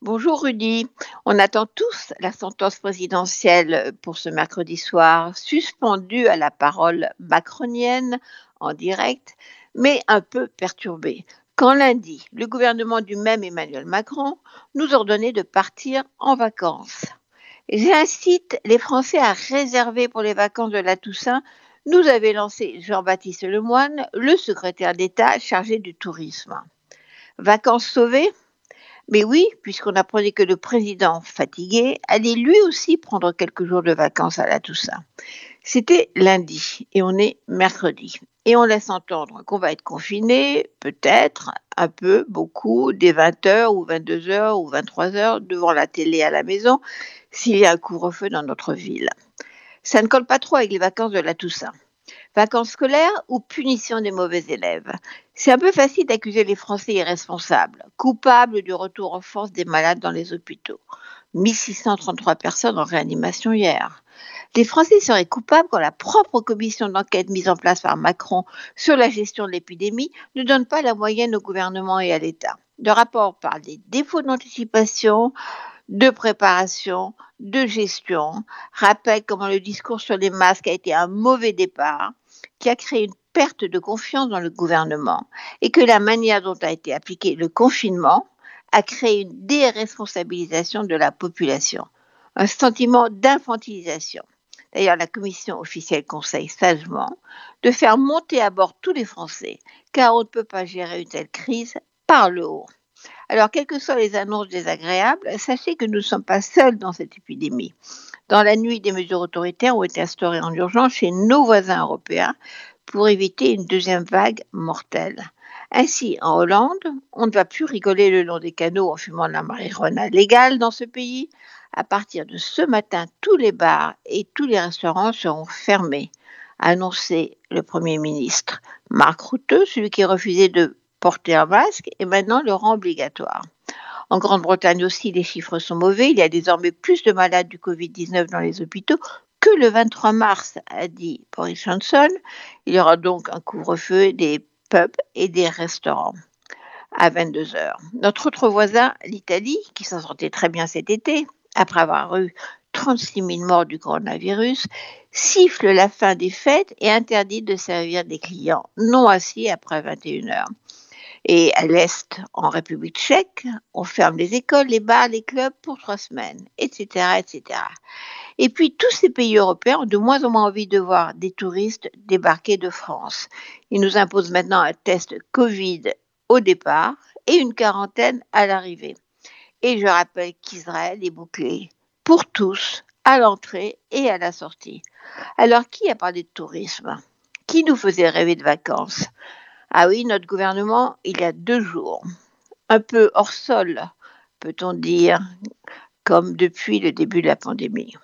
Bonjour Rudy. On attend tous la sentence présidentielle pour ce mercredi soir, suspendue à la parole macronienne en direct, mais un peu perturbée. Quand lundi, le gouvernement du même Emmanuel Macron nous ordonnait de partir en vacances. J'incite les Français à réserver pour les vacances de la Toussaint nous avait lancé Jean-Baptiste Lemoyne, le secrétaire d'État chargé du tourisme. Vacances sauvées mais oui, puisqu'on apprenait que le président fatigué allait lui aussi prendre quelques jours de vacances à la Toussaint. C'était lundi et on est mercredi. Et on laisse entendre qu'on va être confiné, peut-être, un peu, beaucoup, dès 20h ou 22h ou 23h devant la télé à la maison, s'il y a un couvre-feu dans notre ville. Ça ne colle pas trop avec les vacances de la Toussaint. Vacances scolaires ou punition des mauvais élèves? C'est un peu facile d'accuser les Français irresponsables, coupables du retour en force des malades dans les hôpitaux. 1633 personnes en réanimation hier. Les Français seraient coupables quand la propre commission d'enquête mise en place par Macron sur la gestion de l'épidémie ne donne pas la moyenne au gouvernement et à l'État. Le rapport parle des défauts d'anticipation, de préparation, de gestion, rappelle comment le discours sur les masques a été un mauvais départ, qui a créé une perte de confiance dans le gouvernement et que la manière dont a été appliqué le confinement a créé une déresponsabilisation de la population, un sentiment d'infantilisation. D'ailleurs, la commission officielle conseille sagement de faire monter à bord tous les Français, car on ne peut pas gérer une telle crise par le haut. Alors, quelles que soient les annonces désagréables, sachez que nous ne sommes pas seuls dans cette épidémie. Dans la nuit, des mesures autoritaires ont été instaurées en urgence chez nos voisins européens pour éviter une deuxième vague mortelle. Ainsi, en Hollande, on ne va plus rigoler le long des canaux en fumant de la marijuana légale dans ce pays. À partir de ce matin, tous les bars et tous les restaurants seront fermés, a annoncé le Premier ministre. Marc Routeux, celui qui refusait de porter un masque et maintenant le rend obligatoire. En Grande-Bretagne aussi, les chiffres sont mauvais. Il y a désormais plus de malades du Covid-19 dans les hôpitaux que le 23 mars, a dit Boris Johnson. Il y aura donc un couvre-feu des pubs et des restaurants à 22 heures. Notre autre voisin, l'Italie, qui s'en sortait très bien cet été, après avoir eu 36 000 morts du coronavirus, siffle la fin des fêtes et interdit de servir des clients non assis après 21 heures. Et à l'Est, en République tchèque, on ferme les écoles, les bars, les clubs pour trois semaines, etc.. Et puis, tous ces pays européens ont de moins en moins envie de voir des touristes débarquer de France. Ils nous imposent maintenant un test Covid au départ et une quarantaine à l'arrivée. Et je rappelle qu'Israël est bouclé pour tous à l'entrée et à la sortie. Alors, qui a parlé de tourisme? Qui nous faisait rêver de vacances? Ah oui, notre gouvernement, il y a deux jours, un peu hors sol, peut-on dire, comme depuis le début de la pandémie.